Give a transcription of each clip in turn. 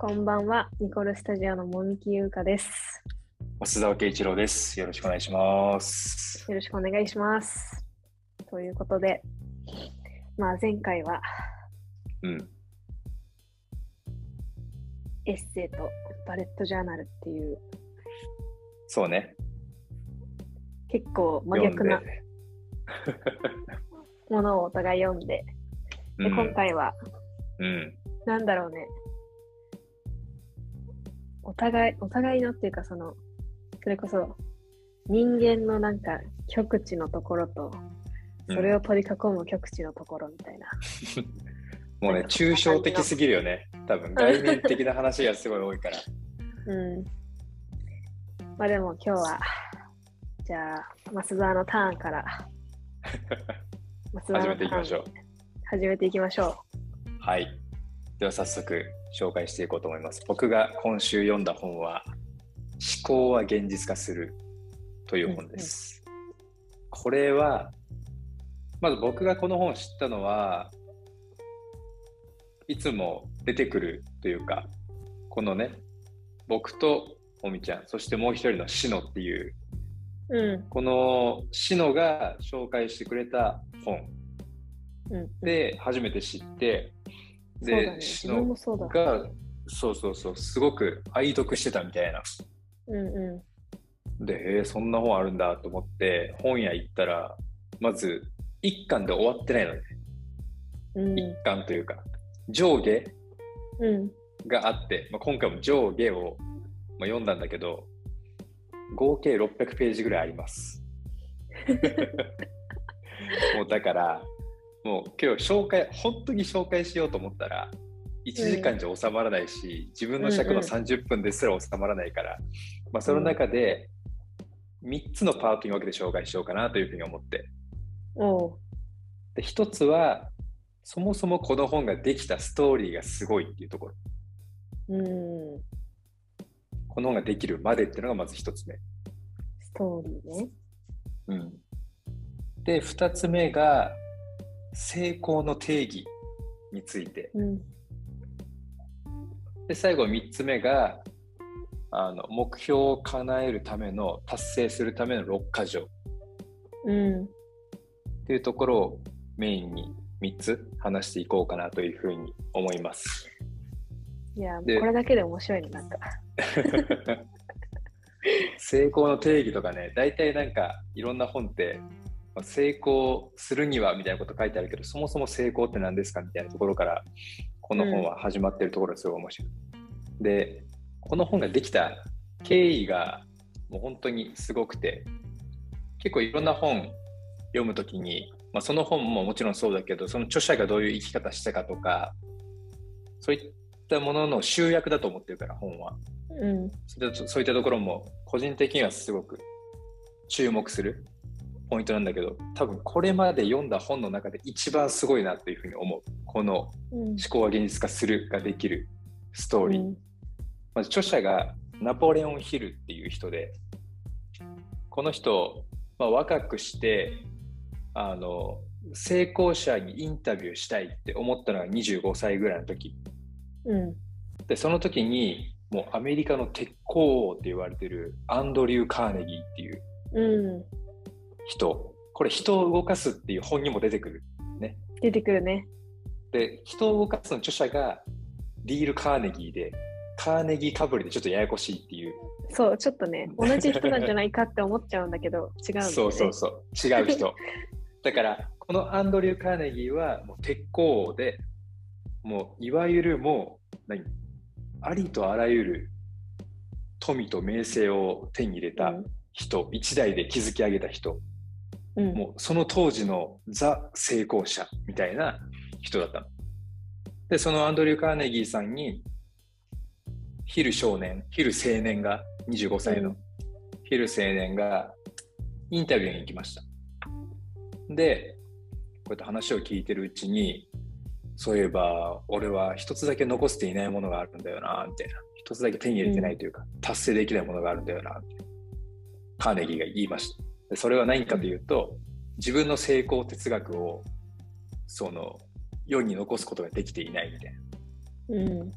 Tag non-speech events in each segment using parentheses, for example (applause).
こんばんは、ニコルスタジオのもみきゆうかです。増田圭一郎です。よろしくお願いします。よろしくお願いします。ということで、まあ前回はうん。エッセイとバレットジャーナルっていうそうね。結構真逆な (laughs) ものをお互い読んで、でうん今回はうん。なんだろうね、お互い、お互いのっていうかその、それこそ人間のなんか極地のところと、それを取り囲む極地のところみたいな。(laughs) もうね、抽象的すぎるよね。多分概念的な話がすごい多いから。(laughs) うん。まあでも今日は、じゃあ、増田のターンから、(laughs) 始めていきましょう。始めていきましょはい。では早速紹介していこうと思います。僕が今週読んだ本は、思考は現実化するという本です。これは、まず僕がこの本を知ったのは、いつも出てくるというか、このね、僕ともみちゃん、そしてもう一人のしのっていう、う。うん。このしのが紹介してくれた本うん。で初めて知って、で、自しのそうだ。が、そうそうそう、すごく愛読してたみたいな。うんうで、えーそんな本あるんだと思って、本屋行ったら、まず、一巻で終わってないのね。ん。うん。一巻というか、上下うん。があって、まあ、今回も上下を、まあ、読んだんだけど、合計600ページぐらいあります。(laughs) もうだから、もう今日紹介、本当に紹介しようと思ったら、1時間じゃ収まらないし、自分の尺の30分ですら収まらないから、まあ、その中で3つのパートに分けて紹介しようかなというふうに思って。で、1つは、そもそもこの本ができたストーリーがすごいっていうところ。うん。この本ができるまでっていうのがまず1つ目。ストーリーね。うん、で2つ目が成功の定義についてうん。で最後3つ目があの目標を叶えるための達成するための6箇条っうん。ていうところをメインに3つ話していこうかなというふうに思います。いや、こでれだけで面白いね、なんか。(laughs) 成功の定義とかね大体なんかいろんな本ってまあ成功するにはみたいなこと書いてあるけどそもそも成功って何ですかみたいなところからこの本は始まってるところがすごい面白い。でこの本ができた経緯がもう本当にすごくて結構いろんな本読むときに、まあ、その本ももちろんそうだけどその著者がどういう生き方したかとかそういったものの集約だと思ってるから本は。うん。そういったところも個人的にはすごく注目するポイントなんだけど多分これまで読んだ本の中で一番すごいなっていうふうに思うこのうん思。考は現実化するができるストーリー、うんまず著者がナポレオン・ヒルっていう人でこの人、まあ、若くしてあの成功者にインタビューしたいって思ったのが25歳ぐらいの時うん。でその時にもうアメリカの鉄鋼王って言われてるアンドリュー・カーネギーっていううん。人これ人を動かすっていう本にも出てくる。出てくるね。で人を動かすの著者がディール・カーネギーでカーネギーかぶりでちょっとややこしいっていう。そう、ちょっとね、同じ人なんじゃないかって思っちゃうんだけど、(laughs) 違うね。そうそうそう。違う人。だからこのアンドリュー・カーネギーはもう鉄鋼王でもういわゆるもう何？ありとあらゆる富と名声を手に入れた人、一代で築き上げた人うん。うん。もうその当時のザ成功者みたいな人だったの。でそのアンドリュー・カーネギーさんにヒル少年ヒル青年が25歳のうんヒル青年がインタビューに行きました。でこうやって話を聞いてるうちにそういえば俺は一つだけ残していないものがあるんだよなみたいな一つだけ手に入れてないというか、達成できないものがあるんだよなカーネギーが言いました。でそれは何かというと、自分の成功哲学をその世に残すことができていないみたいな。うん。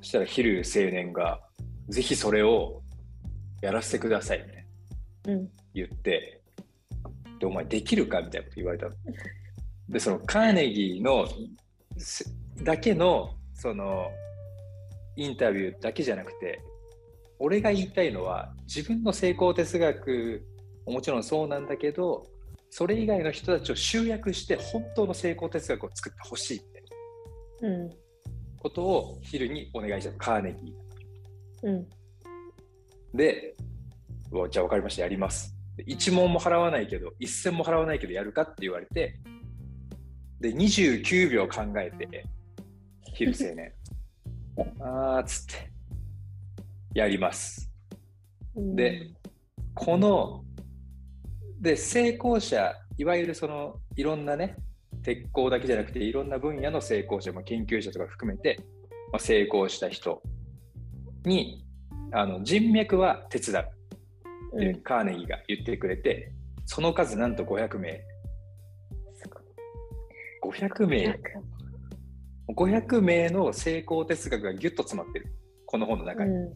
そしたらヒル青年が、ぜひそれをやらせてくださいね。うん。言って、で、お前できるかみたいなこと言われたの。(laughs) で、そのカーネギーのせだけの、その、インタビューだけじゃなくて、俺が言いたいのは、自分の成功哲学ももちろんそうなんだけど、それ以外の人たちを集約して本当の成功哲学を作ってほしいってうん。ことをヒルにお願いしたのカーネギー。うん。で、じゃあ分かりました、やります。で1問も払わないけど、1銭も払わないけどやるかって言われて、で、29秒考えて、ヒル青年。(laughs) あーっつって、やります。うんで、この、で、成功者、いわゆるその、いろんなね、鉄鋼だけじゃなくて、いろんな分野の成功者、まあ、研究者とか含めて、まあ、成功した人に、あの人脈は手伝うってカーネギーが言ってくれて、その数なんと500名。すごい500名、500名の成功哲学がギュッと詰まってる。この本の中に。う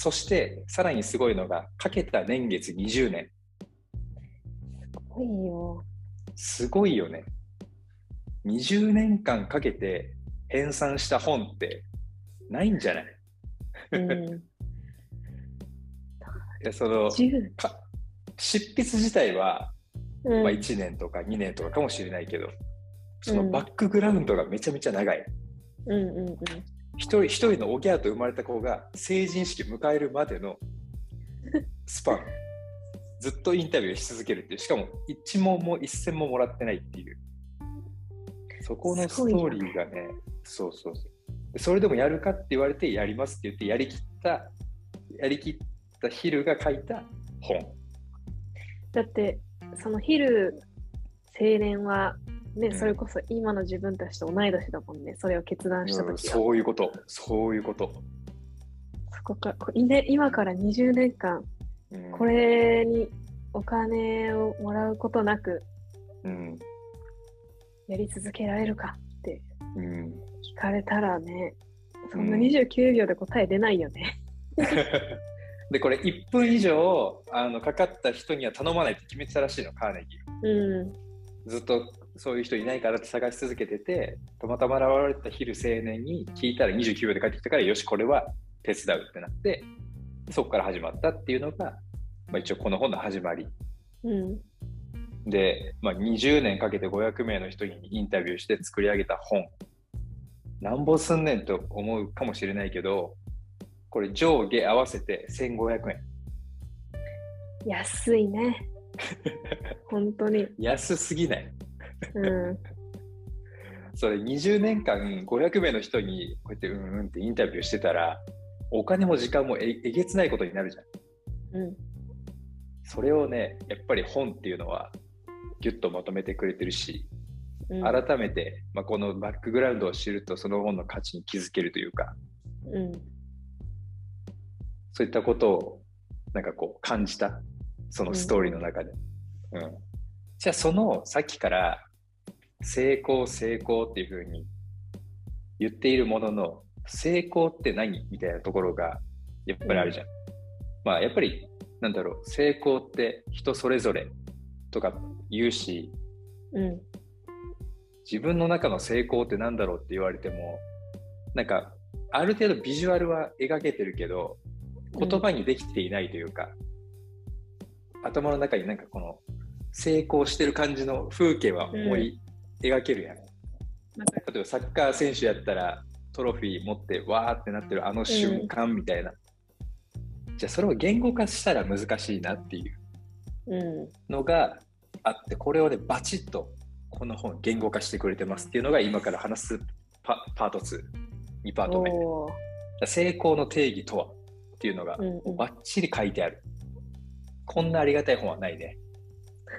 そして、さらにすごいのが、かけた年月20年。ん。すごいよ。すごいよね。20年間かけて編纂した本ってないんじゃない？うん。(laughs) いやその10。か執筆自体は、うん。まあ、1年とか2年とかかもしれないけど、そのうんバックグラウンドがめちゃめちゃ長い。うんうんうん。一人一人のおぎゃーと生まれた子が成人式迎えるまでの (laughs) スパン、ずっとインタビューし続けるっていう、しかも一問も一銭ももらってないっていう、そこのストーリーがね、そうそうそう。でそれでもやるかって言われて、やりますって言って、やりきった、やりきったヒルが書いた本。だって、そのヒル青年は、ね、うん。それこそ今の自分たちと同い年だもんね、それを決断したうん。そういうこと、そういうこと。そこか今から20年間、うん。これにお金をもらうことなくうん。やり続けられるかってうん。聞かれたらね、そんなうん。29秒で答え出ないよね。(laughs) でこれ1分以上あのかかった人には頼まないって決めてたらしいのカーネギー。うん。ずっとそういう人いないからって探し続けててたまたま現れたヒル青年に聞いたら29秒で帰ってきたからよしこれは手伝うってなってそこから始まったっていうのが、まあ、一応この本の始まりうん。で、まあ、20年かけて500名の人にインタビューして作り上げた本なんぼすんねんと思うかもしれないけどこれ上下合わせて1500円安いね。(laughs) 本当に。安すぎないうん。それ20年間500名の人にこうやってうんうんってインタビューしてたらお金も時間もええげつないことになるじゃんうん。それをねやっぱり本っていうのはギュッとまとめてくれてるしうん。改めて、まあ、このバックグラウンドを知るとその本の価値に気づけるというかうん。そういったことをなんかこう感じたそのストーリーの中で、うんじゃあそのさっきから成功成功っていうふうに言っているものの成功って何みたいなところがやっぱりあるじゃん、まあやっぱりなんだろう成功って人それぞれとか言うしうん。自分の中の成功って何だろうって言われてもなんかある程度ビジュアルは描けてるけど言葉にできていないというか、頭の中になんかこの成功してる感じの風景は思い描けるやん、例えばサッカー選手やったらトロフィー持ってわーってなってるあの瞬間みたいな、じゃあそれを言語化したら難しいなっていううん。のがあってこれをねバチッとこの本言語化してくれてますっていうのが今から話すパパート22パート目。成功の定義とはっていうのがうんうん。バッチリ書いてある。こんなありがたい本はないね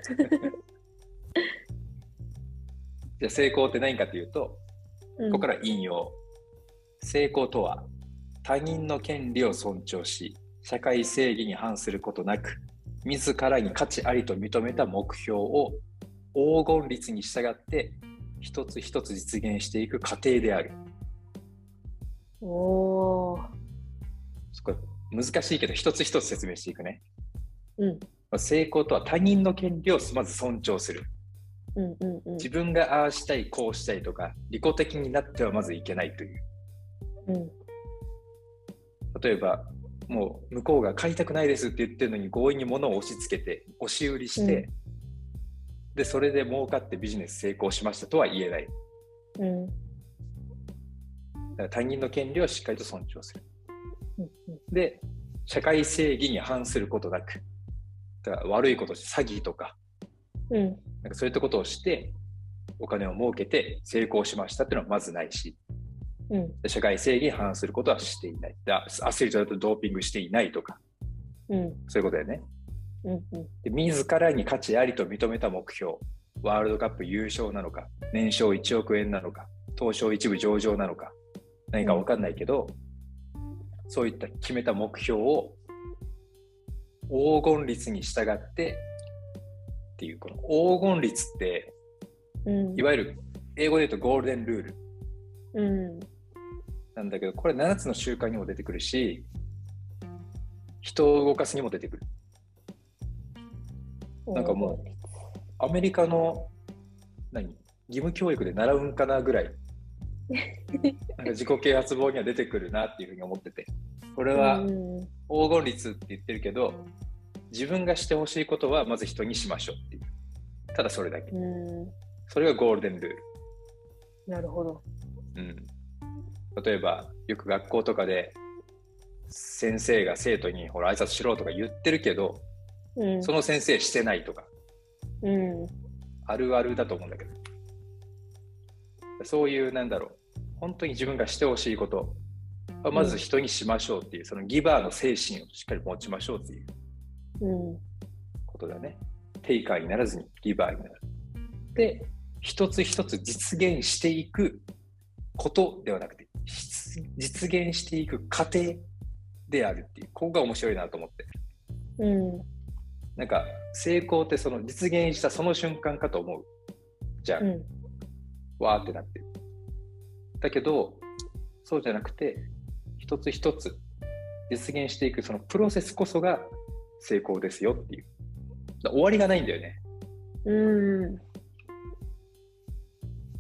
(laughs) じゃあ成功って何かというとうんここから引用成功とは他人の権利を尊重し社会正義に反することなく自らに価値ありと認めた目標を黄金律に従って一つ一つ実現していく過程であるおー。そこ難しいけど、一つ一つ説明していくね。うん。成功とは他人の権利をまず尊重する。うんうんうん。自分がああしたい、こうしたいとか、利己的になってはまずいけないという。うん。例えば、もう向こうが買いたくないですって言ってるのに強引に物を押し付けて、押し売りして、うで、それで儲かってビジネス成功しましたとは言えない。うん。だから他人の権利をしっかりと尊重する。うんで、社会正義に反することなく、だから悪いこと詐欺とか、うん。なんかそういったことをして、お金を儲けて成功しましたっていうのはまずないし、うん。で社会正義に反することはしていない。でアアスリートだとドーピングしていないとか、うん。そういうことだよね。うん。うん。で自らに価値ありと認めた目標、ワールドカップ優勝なのか、年商1億円なのか、東証一部上場なのか、何か分かんないけど、そういった決めた目標を黄金率に従ってっていう、この黄金率って、うん。いわゆる英語で言うとゴールデンルール。うん。なんだけど、これ7つの習慣にも出てくるし、人を動かすにも出てくる。なんかもアメリカの何？義務教育で習うんかなぐらい。(laughs) なんか自己啓発本には出てくるなっていうふうに思ってて。これはうん。黄金率って言ってるけど自分がしてほしいことはまず人にしましょうっていうただそれだけうん。それがゴールデンルール、なるほど。うん、例えばよく学校とかで先生が生徒にほら挨拶しろとか言ってるけどうん。その先生してないとかうん。あるあるだと思うんだけどそういうなんだろう本当に自分がしてほしいことはまず人にしましょうっていう、そのギバーの精神をしっかり持ちましょうっていううん。ことだねテイカーにならずにギバーになるで一つ一つ実現していくことではなくて実実現していく過程であるっていうここが面白いなと思ってうん。なんか成功ってその実現したその瞬間かと思うじゃあ、うん。わーってなってる。だけど、そうじゃなくて、一つ一つ実現していくそのプロセスこそが成功ですよっていう。だ終わりがないんだよね。うん。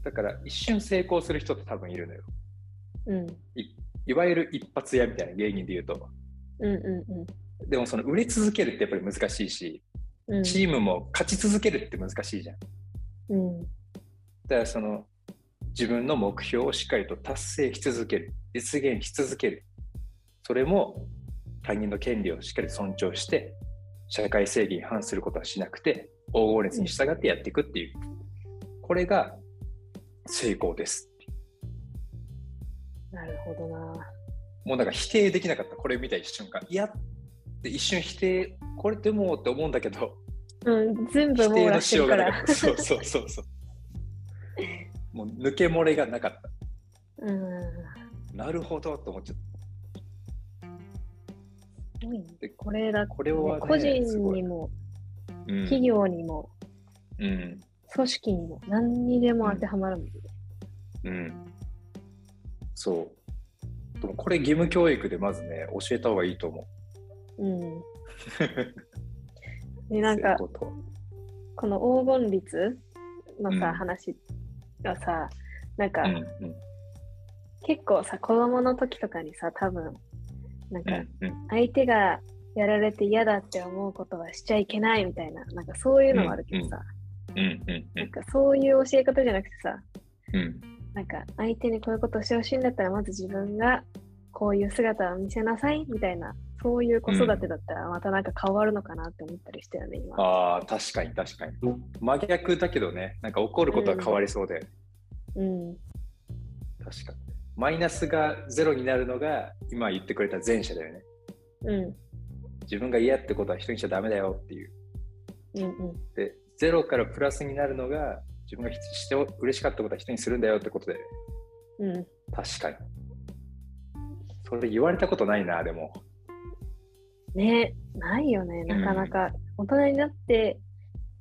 だから一瞬成功する人って多分いるのよ。うん。いいわゆる一発屋みたいな芸人で言うと。うん。うん。でもその売れ続けるってやっぱり難しいし、うん。チームも勝ち続けるって難しいじゃん。だうん。からその自分の目標をしっかりと達成し続ける、実現し続ける。それも他人の権利をしっかり尊重して、社会正義に反することはしなくて、黄金列に従ってやっていくっていう。これが成功です。なるほどな。もうなんか否定できなかった、これ見た瞬間。いやって一瞬否定、これでもって思うんだけど、うん。全部否定網羅してのしようがるから。そうそうそうそう。(laughs) もう抜け漏れがなかった。うん。なるほどと思っちゃっすごいねでこれだた。これは、ね、個人にも、うん企業にも、うん組織にも、何にでも当てはまるもんね。うん。そう。でもこれ義務教育でまずね、教えた方がいいと思う。うん。(laughs) で、なんかこの黄金率のさ、うん話がさ、なんか、うんうん結構さ、子供の時とかにさ、多分、なんか、うんうん相手がやられて嫌だって思うことはしちゃいけないみたいな、なんかそういうのもあるけどさ、うんうんなんかそういう教え方じゃなくてさ、うんなんか相手にこういうことをしてほしいんだったら、まず自分がこういう姿を見せなさいみたいな、そういう子育てだったらまたなんか変わるのかなって思ったりしたよね、今。ああ、確かに確かに。真逆だけどね、なんか起こることは変わりそうで、うん。確かに。マイナスがゼロになるのが今言ってくれた前者だよね。うん。自分が嫌ってことは人にしちゃダメだよっていう。うんうん。で、ゼロからプラスになるのが自分がして嬉しかったことは人にするんだよってことで、うん。確かに。それ言われたことないな、でも。ねないよね、なかなか。大人になって、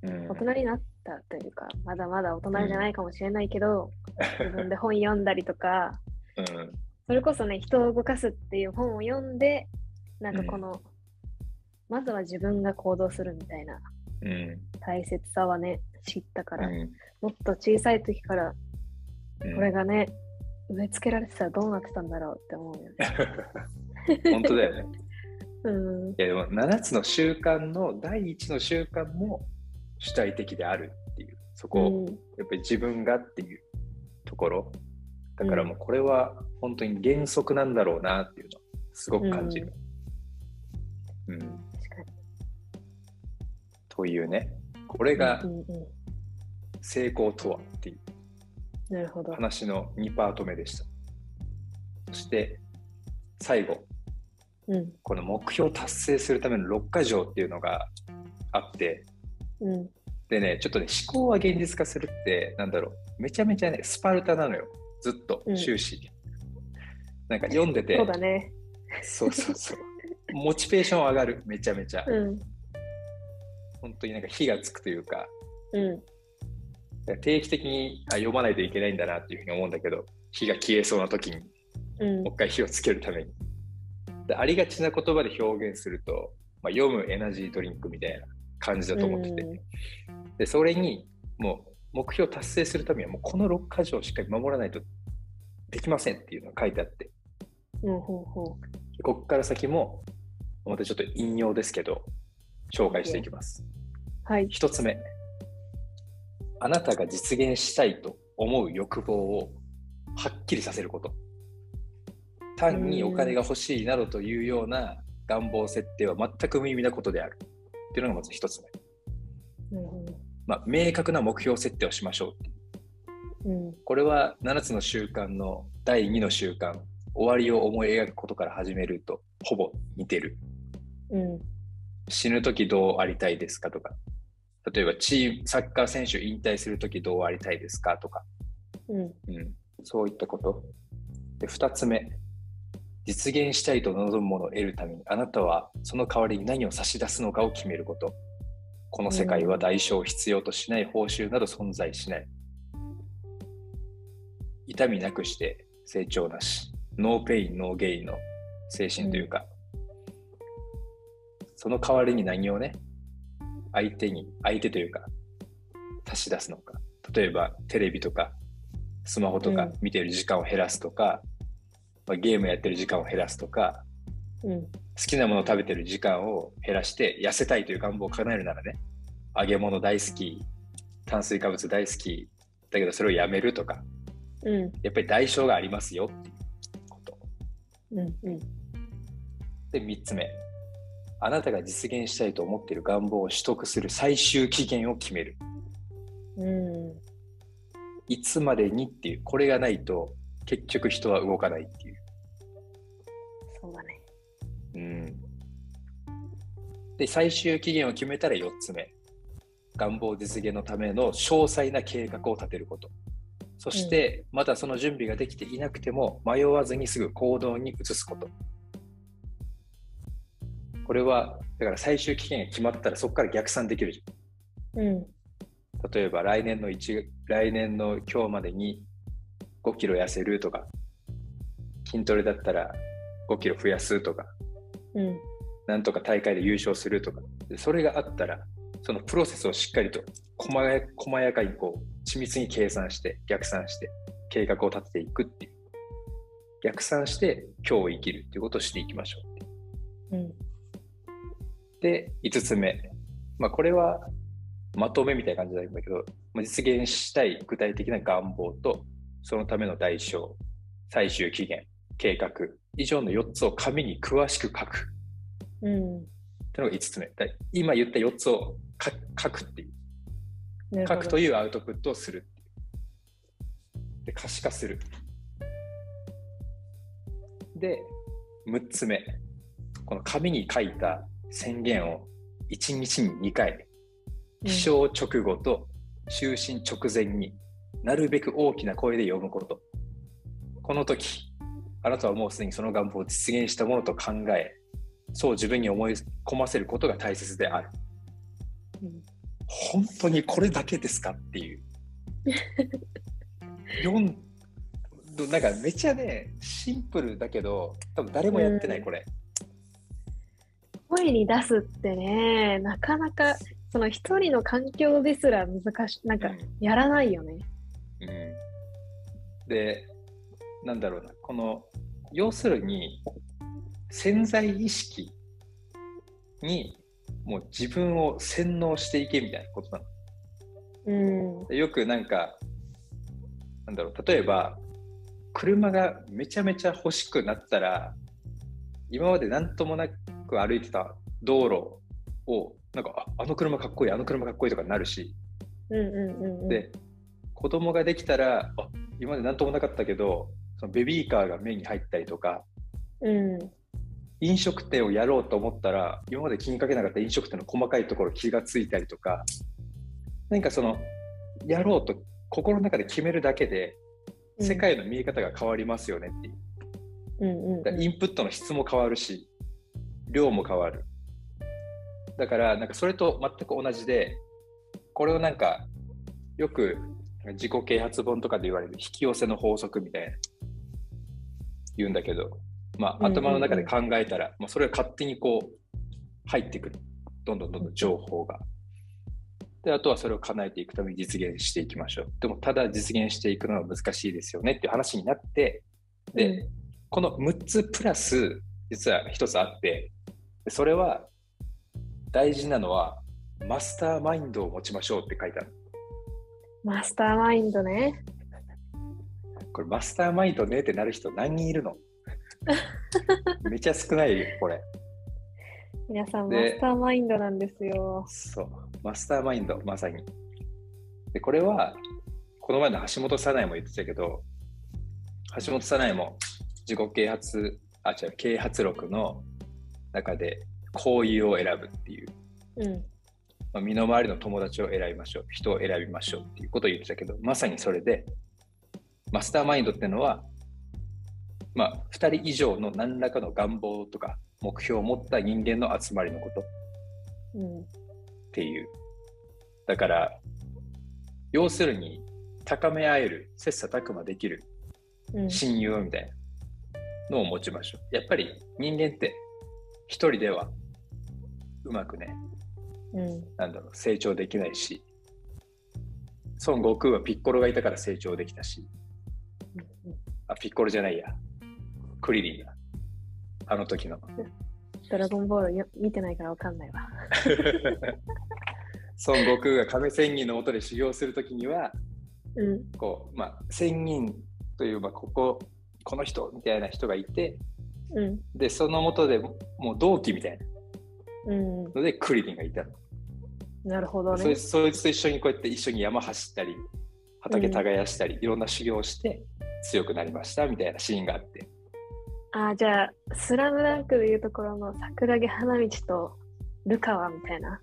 うん大人になったというか、まだまだ大人じゃないかもしれないけど、(laughs) 自分で本読んだりとか、うんそれこそね、人を動かすっていう本を読んで、なんかこの、まずは自分が行動するみたいなうん。大切さはね、知ったから、うん。もっと小さい時からうんこれがね、植え付けられてたらどうなってたんだろうって思うよね。(laughs) 本当だよね。(laughs) うん。いやでも7つの習慣の第1の習慣も主体的であるっていう、そこをうんやっぱり自分がっていうところ。だからもうこれは本当に原則なんだろうなっていうのをすごく感じる。うん。確かというね、これに。がうんうん成功とはっていう。話の2パート目でした。そして最後、うん。この目標を達成するための6か条っていうのがあって、うん。でね、ちょっとね、思考は現実化するって、なんだろう、めちゃめちゃね、スパルタなのよ。ずっとうん終始。なんか読んでて、そうだね。そうそうそう。(laughs) モチベーション上がる、めちゃめちゃ。うん。本当になんか火がつくというか、うん。定期的にあ読まないといけないんだなっていうふうに思うんだけど、火が消えそうな時に、うんもう一回火をつけるために。でありがちな言葉で表現すると、まあ、読むエナジードリンクみたいな感じだと思ってて、でそれにもう目標を達成するためにはもうこの6箇条をしっかり守らないとできませんっていうのが書いてあってうん。うん。ほうほここから先もまたちょっと引用ですけど紹介していきます。う。はい。一つ目あなたが実現したいと思う欲望をはっきりさせること単にお金が欲しいなどというような願望設定は全く無意味なことであるっていうのがまず一つ目。まあ、明確な目標設定をしましょう。うん。これは7つの習慣の第2の習慣終わりを思い描くことから始めるとほぼ似てる。うん。死ぬ時どうありたいですかとか。例えばチームサッカー選手引退する時どうありたいですかとか、うん。うん、そういったこと。で2つ目。実現したいと望むものを得るためにあなたはその代わりに何を差し出すのかを決めることこの世界は代償を必要としない報酬など存在しない。痛みなくして成長なし no pain no gain の精神というか、その代わりに何をね相手に相手というか足し出すのか。例えばテレビとかスマホとかうん。見てる時間を減らすとか、まあ、ゲームやってる時間を減らすとかうん。好きなものを食べてる時間を減らして痩せたいという願望を叶えるならね揚げ物大好き炭水化物大好きだけどそれをやめるとかうん。やっぱり代償がありますよっていうことうん。うん。で3つ目あなたが実現したいと思っている願望を取得する最終期限を決めるうん。いつまでにっていうこれがないと結局人は動かないっていうで最終期限を決めたら4つ目。願望実現のための詳細な計画を立てること。そして、まだその準備ができていなくても迷わずにすぐ行動に移すこと。これはだから最終期限が決まったらそこから逆算できるじゃん。うん。例えば来年の1来年の今日までに5キロ痩せるとか筋トレだったら5キロ増やすとか。うん。なんとか大会で優勝するとか。でそれがあったらそのプロセスをしっかりと細や細やかにこう緻密に計算して逆算して計画を立てていくっていう。逆算して今日を生きるっていうことをしていきましょう。うん。で5つ目、まあ、これはまとめみたいな感じなんだけど、まあ、実現したい具体的な願望とそのための代償最終期限計画。以上の4つを紙に詳しく書くうん。ってのが5つ目。だ今言った4つを書書くっていう。書くというアウトプットをするで可視化する。で6つ目。この紙に書いた宣言を1日に2回起床直後と就寝直前になるべく大きな声で読むこと。この時あなたはもうすでにその願望を実現したものと考えそう自分に思い込ませることが大切である。うん本当にこれだけですかっていう。読んどなんかめちゃね、シンプルだけど、多分誰もやってない、うん。これ。声に出すってね、なかなか、その一人の環境ですら難しい、なんかうんやらないよね。うん、で、なんだろうな、この、要するに、潜在意識にもう自分を洗脳していけみたいなことなの。うん。でよくなんか、なんだろう、例えば、車がめちゃめちゃ欲しくなったら、今まで何ともなく歩いてた道路を、なんか、ああの車かっこいい、あの車かっこいいとかなるし、うんうんうんうん。で、子供ができたら、あ今まで何ともなかったけど、そのベビーカーが目に入ったりとか、うん。飲食店をやろうと思ったら、今まで気にかけなかった飲食店の細かいところ気がついたりとか、何かその、やろうと心の中で決めるだけで、世界の見え方が変わりますよねっていう。うんうんインプットの質も変わるし、量も変わる。だから、なんかそれと全く同じで、これをなんか、よく自己啓発本とかで言われる引き寄せの法則みたいな言うんだけど、まあ、頭の中で考えたら、まあ、それが勝手にこう入ってくる。どんどんどんどん情報が。で、あとはそれを叶えていくために実現していきましょう。でも、ただ実現していくのは難しいですよねっていう話になって、で、うんこの6つプラス、実は1つあって、でそれは大事なのは、マスターマインドを持ちましょうって書いてある。マスターマインドね。これ、マスターマインドねってなる人何人いるの？(laughs) めちゃ少ないよ、これ。皆さん、マでスターマインドなんですよ。そう、マスターマインド、まさに。で、これは、この前の橋本早苗も言ってたけど、橋本早苗も自己啓発、あ、違う、啓発録の中で、交友を選ぶっていう、うん。まあ、身の回りの友達を選びましょう、人を選びましょうっていうことを言ってたけど、まさにそれで、マスターマインドっていうのは、まあ、2人以上の何らかの願望とか目標を持った人間の集まりのこと。うん。っていう。だから、要するに、高め合える、切磋琢磨できるうん。親友みたいなのを持ちましょう。やっぱり人間って一人ではうまくね、うん。なんだろう、成長できないし、孫悟空はピッコロがいたから成長できたし、あ、ピッコロじゃないや、クリリンだ。あの時の。ドラゴンボールよ見てないからわかんないわ。(laughs) 孫悟空が亀仙人のもとで修行するときには、うん。こう、まあ、仙人という、まあ、ここ、この人みたいな人がいて、うん。で、そのもとでもう同期みたいうん。なので、クリリンがいたの。なるほどねそい。そいつと一緒にこうやって一緒に山走ったり、畑耕したり、いろんな修行をして強くなりましたみたいなシーンがあって。あ、じゃあ、スラムダンクでいうところの桜木花道とルカワみたいな。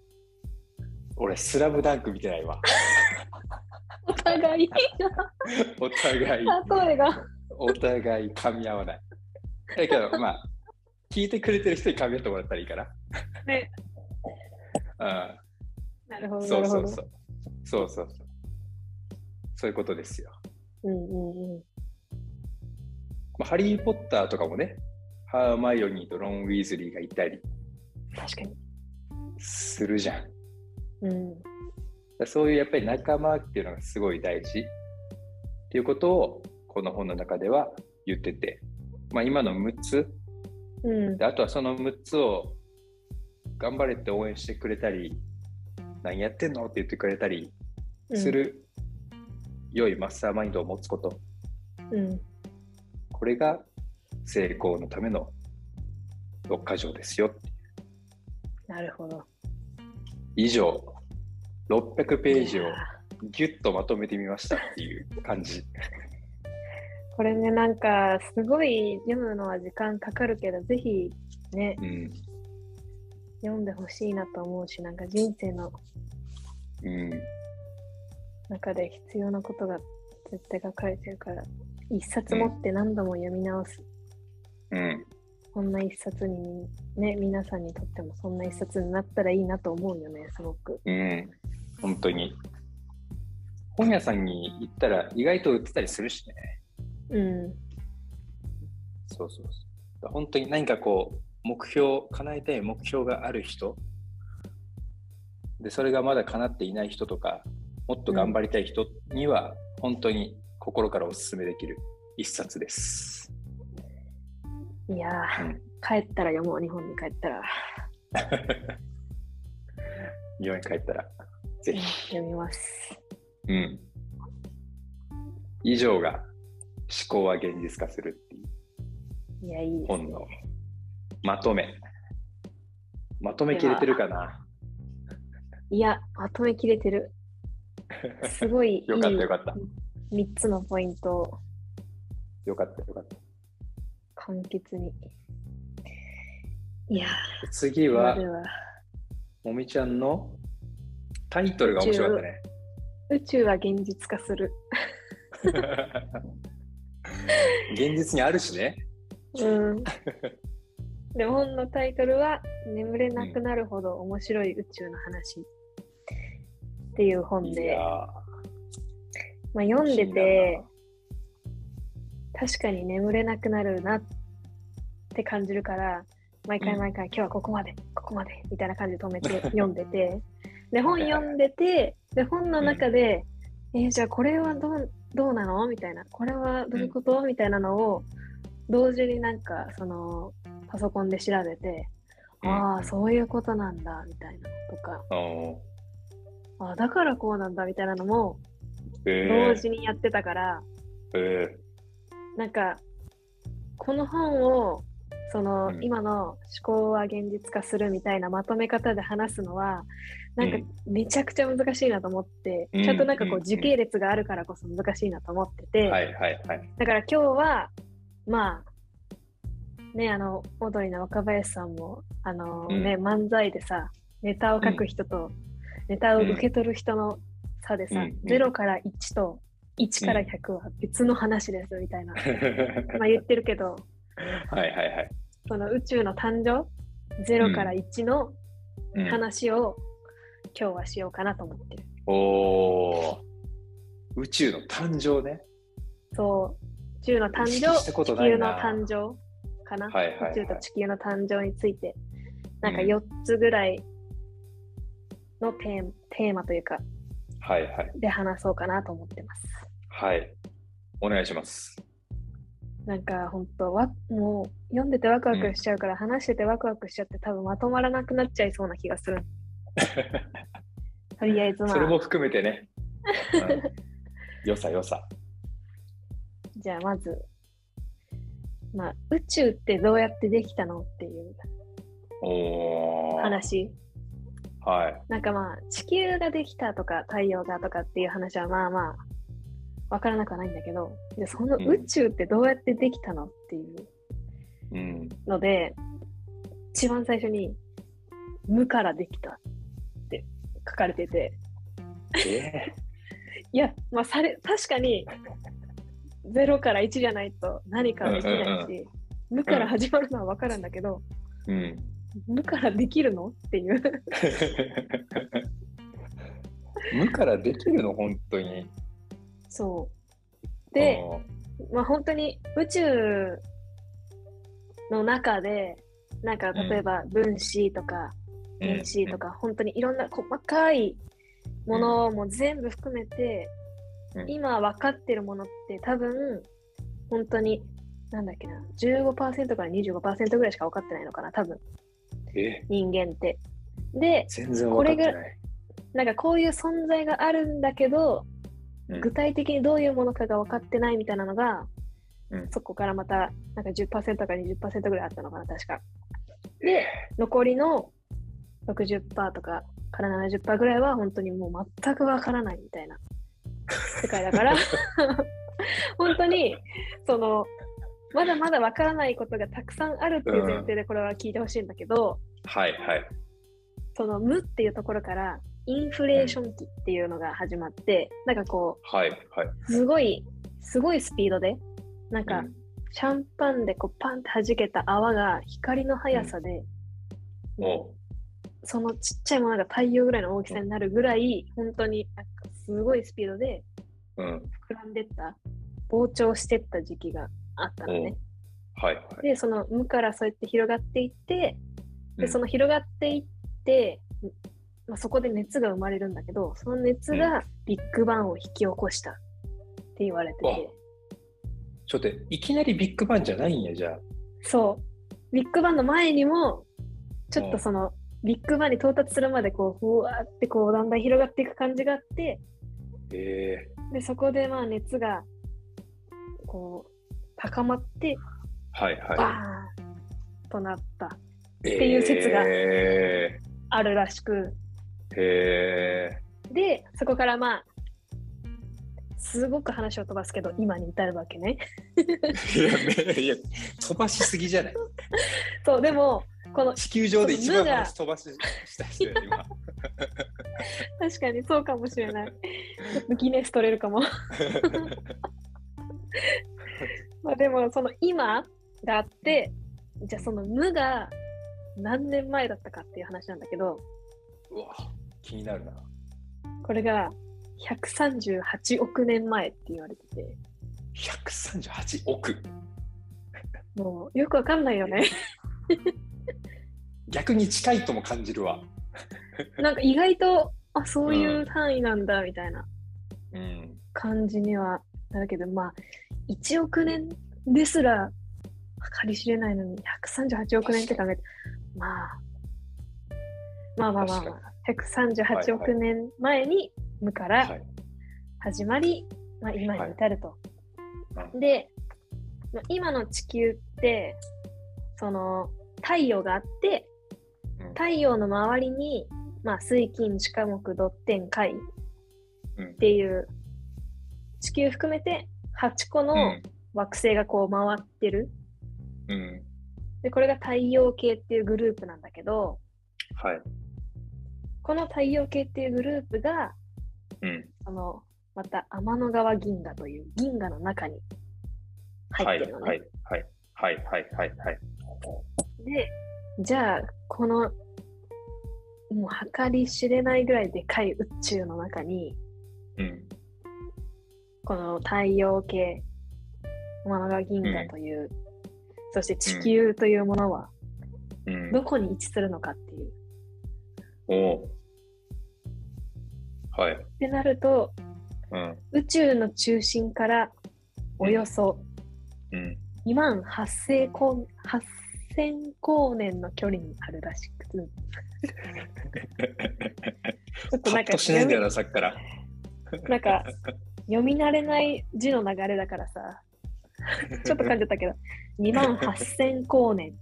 俺、スラムダンク見てないわ。(laughs) (laughs) お互い、お互い。お互い噛み合わない。だけど、まあ、聞いてくれてる人に噛み合ってもらったらいいかな。ね。うん。なるほど、そ。うそうそう。そうそうそう。そういうことですよ。うんうんうん。まあ、ハリー・ポッターとかもね、ハーマイオニーとロン・ウィーズリーがいたり確かに。するじゃん。うん。らそういうやっぱり仲間っていうのがすごい大事っていうことをこの本の中では言ってて、まあ、今の6つうんで。あとはその6つを頑張れって応援してくれたり何やってんのって言ってくれたりする良いマスターマインドを持つことうん。これが成功のための6箇条ですよなるほど。以上600ページをいやギュッとまとめてみましたっていう感じ。(laughs) これね、なんか、すごい読むのは時間かかるけど、ぜひね、うん。読んでほしいなと思うし、なんか人生のうん。中で必要なことが絶対書かれてるから、一冊持って何度も読み直す。うん。こんな一冊に、ね、皆さんにとってもそんな一冊になったらいいなと思うよね、すごく。うん。本当に。本屋さんに行ったら意外と売ってたりするしね。うん。そうそうそう。本当に何かこう、目標、叶えたい目標がある人、で、それがまだ叶っていない人とか、もっと頑張りたい人には、本当に心からお勧めできる一冊です。いやー、うん帰ったら読もう、日本に帰ったら。(laughs) 日本に帰ったら、ぜひ。読みます。うん。以上が思考は現実化するっていういや、いいね。本のまとめ。まとめきれてるかな？いや、まとめきれてる。すごいいいよかったよかった。3つのポイントをよかったよかった。簡潔に。いやー、次はもみちゃんのタイトルが面白かったね。宇宙は現実化する。(laughs) 現実にあるしね。うん。で、本のタイトルは、眠れなくなるほど面白い宇宙の話っていう本で、いやまあ、読んでてる、確かに眠れなくなるなって感じるから、毎回毎回、今日はここまで、ここまで、みたいな感じで止めて (laughs) 読んでて、で、本読んでて、で、本の中で、えーじゃあこれはどうどうなの？みたいな、これはどういうこと、みたいなのを、同時になんか、その、パソコンで調べて、うん。ああ、そういうことなんだ、みたいなとか、おああ、だからこうなんだ、みたいなのも、同時にやってたから、ー。えなんか、この本を、その、うん。今の思考は現実化するみたいなまとめ方で話すのは、なんかうん。めちゃくちゃ難しいなと思って、うん。ちゃんとなんかこう時系列があるからこそ難しいなと思ってて。だから今日は、まあ、ね、あの、オードリーの若林さんも、あのうん。ね、漫才でさ、ネタを書く人と、ネタを受け取る人の差でさ、うん0から1と1から100は別の話ですみたいな、(laughs) まあ言ってるけど、はいはいはい。その宇宙の誕生、0から1のうん。話を今日はしようかなと思ってる。おー。宇宙の誕生ね。そう、宇宙の誕生、地球の誕生かな、はいはいはい。宇宙と地球の誕生について、なんかうん。4つぐらいのテーマテーマというか、はいはい。で話そうかなと思ってます。はい。お願いします。なんか本当わ、もう読んでてワクワクしちゃうから、話しててワクワクしちゃって、多分まとまらなくなっちゃいそうな気がする。(laughs) とりあえずまそれもあ、含めてね。(laughs) うん、よさよさ。じゃあまず、まあ、宇宙ってどうやってできたのっていう。話。はい。なんかまあ、地球ができたとか太陽がとかっていう話はまあまあ、わからなくはないんだけど、でそのうん宇宙ってどうやってできたのっていううん。ので、一番最初に、無からできたって書かれてて、え (laughs) いや、まあ、され確かに、0から1じゃないと何かできないし、無から始まるのはわかるんだけど、ー、うん。無からできるの？っていう。(laughs) 無からできるの、本当に。そう。で、まあ本当に宇宙の中で、なんか例えば分子とかうん。原子とか、本当にいろんな細かいものも全部含めて、うん。今分かってるものって多分、本当に、なんだっけな、15%から25%ぐらいしか分かってないのかな、多分、え、人間って。で、全然分かってない。なんかこういう存在があるんだけど、うん具体的にどういうものかが分かってないみたいなのが、うんそこからまたなんか10%か20%ぐらいあったのかな、確か。で、残りの60%とかから70%ぐらいは本当にもう全く分からないみたいな世界だから、(laughs) 本当にその、まだまだ分からないことがたくさんあるっていう前提でこれは聞いてほしいんだけど、はいはい。その無っていうところからインフレーション期っていうのが始まって、なんかこう、はいはい。すごい、すごいスピードで、なんか、うんシャンパンでこうパンって弾けた泡が光の速さで、おそのちっちゃいものが太陽ぐらいの大きさになるぐらい、本当になんかすごいスピードでうん。膨らんでった膨張してった時期があったのね。はいはい。で、その無からそうやって広がっていって、で、うん。その広がっていって、まあ、そこで熱が生まれるんだけど、その熱がビッグバンを引き起こしたって言われてて、ちょっといきなりビッグバンじゃないんや、じゃあ。そう、ビッグバンの前にも、ちょっとその、ビッグバンに到達するまでこう、ふわーってこう、だんだん広がっていく感じがあって、えで、そこでまあ熱が、こう、高まって、ー、はいバはーンとなった、い。ていう説がえあるらしく、ー、えで、そこからまあ、すごく話を飛ばすけど、今に至るわけね。ー、いや、ね、いや、飛ばしすぎじゃない？(laughs) そう、でも、この、地球上で一番話飛ばしした人や、今。(laughs) 確かにそうかもしれない。ギネス取れるかも。まあでも、その今があって、じゃあその無が何年前だったかっていう話なんだけど、うわ、気になるな。これが138億年前って言われてて、138億？もうよくわかんないよね。(laughs) 逆に近いとも感じるわ。(laughs) なんか意外と、あ、そういう単位なんだみたいなうん。感じにはなるけど、まあ、1億年ですら計り知れないのに、138億年って考えて、まあ、まあまあまあ、まあ、138億年前に無からはい。始まり、まあ、今に至ると。うで、まあ今の地球って、その太陽があって、うん。太陽の周りに、まあ、水金地下木土天海っうん。ていう地球含めて8個うのん。惑星がこう回ってる。うん。で、これが太陽系っていうグループなんだけど、はい。この太陽系っていうグループが、うん。そのまた天の川銀河という銀河の中に入ってるのね。はい。はい。はい。はい。はい。はい。で、じゃあ、この、もう計り知れないぐらいでかい宇宙の中に、うん。この太陽系、天の川銀河という、そして地球というものは、うん。どこに位置するのかっていう。おお。はい。ってなると、うん。宇宙の中心からおよそうん。2万8000光8000光年の距離にあるらしくて、(laughs) ちょっとなんかとしないんだよな、さっきから。なんか読み慣れない字の流れだからさ、(laughs) ちょっと噛んじゃったけど、2万8000光年。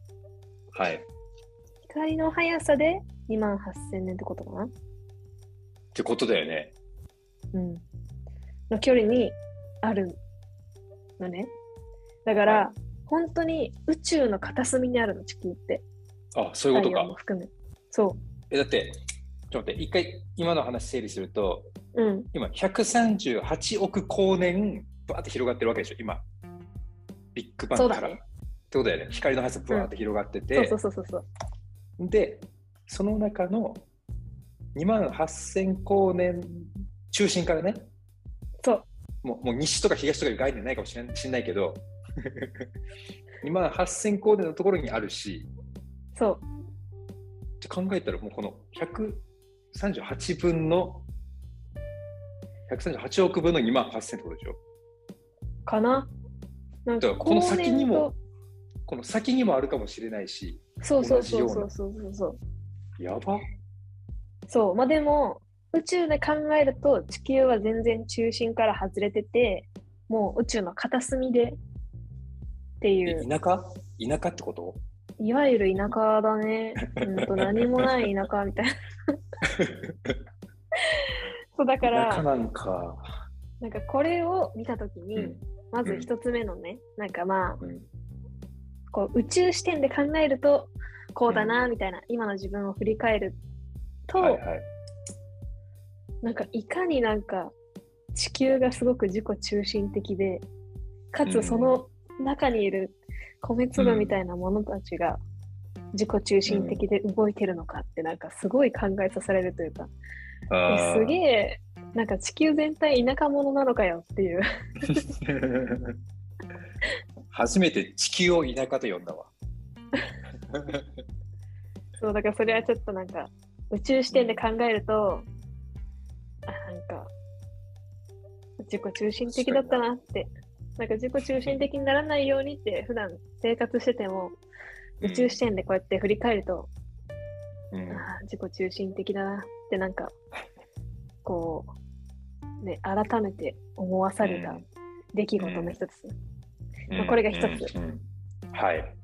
はい。っ光の速さで2万8000年ってことかな？てことだよね。うん。の距離にあるのね。だから、は本当に宇宙の片隅にあるの、地球って。あ、そういうことか。含め。そえ、だって、ちょっと待って、一回今の話整理すると、う。うん。今、138億光年、バーって広がってるわけでしょ、今。ビッグバンから。ねってことだよね。光の速さバーって広がってて、そうそうそうそう。で、その中の2万8000光年中心からね、そう。もうもう西とか東とかいう概念ないかもしれないけど、(laughs) 2万8000光年のところにあるし、そう。って考えたらもうこの138分の138億分の2万8000ってことでしょ？かな？なんだからこの先にもこの先にもあるかもしれないしとそうそうそうそうそう。そう。やば。そう。まあでも、宇宙で考えると地球は全然中心から外れてて、もう宇宙の片隅でっていう、田舎？田舎ってこと？いわゆる田舎だね。うんと何もない田舎みたいな。(laughs) そうだから、なんか、なんかこれを見たときに、うん。まず一つ目のね、なんかまあ、うん。こう宇宙視点で考えると、こうだな、みたいな、今の自分を振り返ると、はいはい。なんかいかになんか地球がすごく自己中心的で、かうんつその中にいる米粒みたいなものたちが自己中心的で動いてるのかってなんかすごい考えさせられるというか、あーすげえなんか地球全体田舎者なのかよっていう。(laughs) 初めて地球を田舎と呼んだわ。(laughs) そう、だからそれはちょっとなんか、宇宙視点で考えると、あ、なんか、自己中心的だったなって。なんか自己中心的にならないようにって、普段生活してても、宇宙視点でこうやって振り返ると、うん。あー自己中心的だなってなんかこうね改めて思わされたうん。出来事の一つ、うん。まあこれが一つ。うん。うん。はい。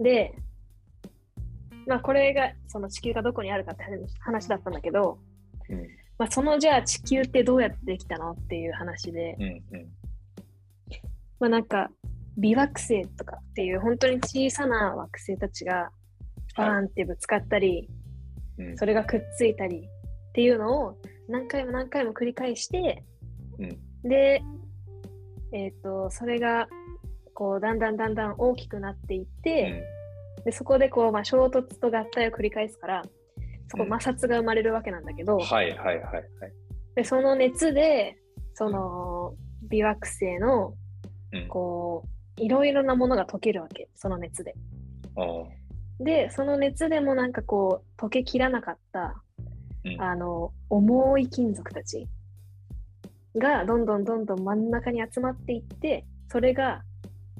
でまあこれがその地球がどこにあるかって話だったんだけど、うん。まあ、そのじゃあ地球ってどうやってできたのっていう話で、うんうんまあなんか微惑星とかっていう本当に小さな惑星たちがバーンってぶつかったり、うん。それがくっついたりっていうのを何回も何回も繰り返して、うん。で、えっ、と、それがこうだんだんだんだん大きくなっていって、でそこでこう、まあ、衝突と合体を繰り返すから、そこうん。摩擦が生まれるわけなんだけど、うんはいはいはいはい。でその熱で、その微惑星のうん。こういろいろなものが溶けるわけ、その熱で。で、その熱でもなんかこう溶けきらなかったうん。あの重い金属たちがどんどんどんどん真ん中に集まっていってそれが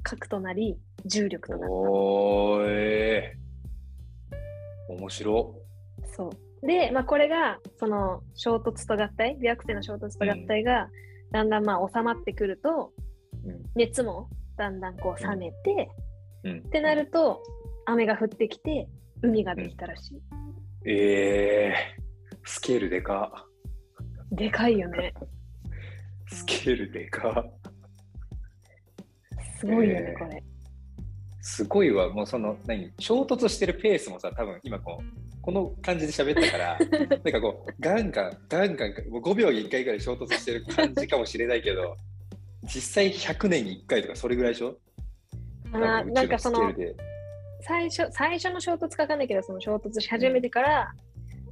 核となり重力となっおーえー面白。たそう。で、まあ、これがその衝突と合体微惑星の衝突と合体がだんだんまあ収まってくるとうん熱もだんだんこう冷めて、うん。ってなると雨が降ってきて海ができたらしい、えー、スケールでか。でかいよね。スケールでか。すごいよね、えー。これ。すごいわ。もうその、何、衝突してるペースもさ、多分今こう、この感じで喋ったから、(laughs) なんかこう、ガンガン、ガンガン、もう5秒に1回ぐらい衝突してる感じかもしれないけど、実際100年に1回とかそれぐらいでしょ？あーなんかその最初最初の衝突かわかんないけどその衝突し始めてから、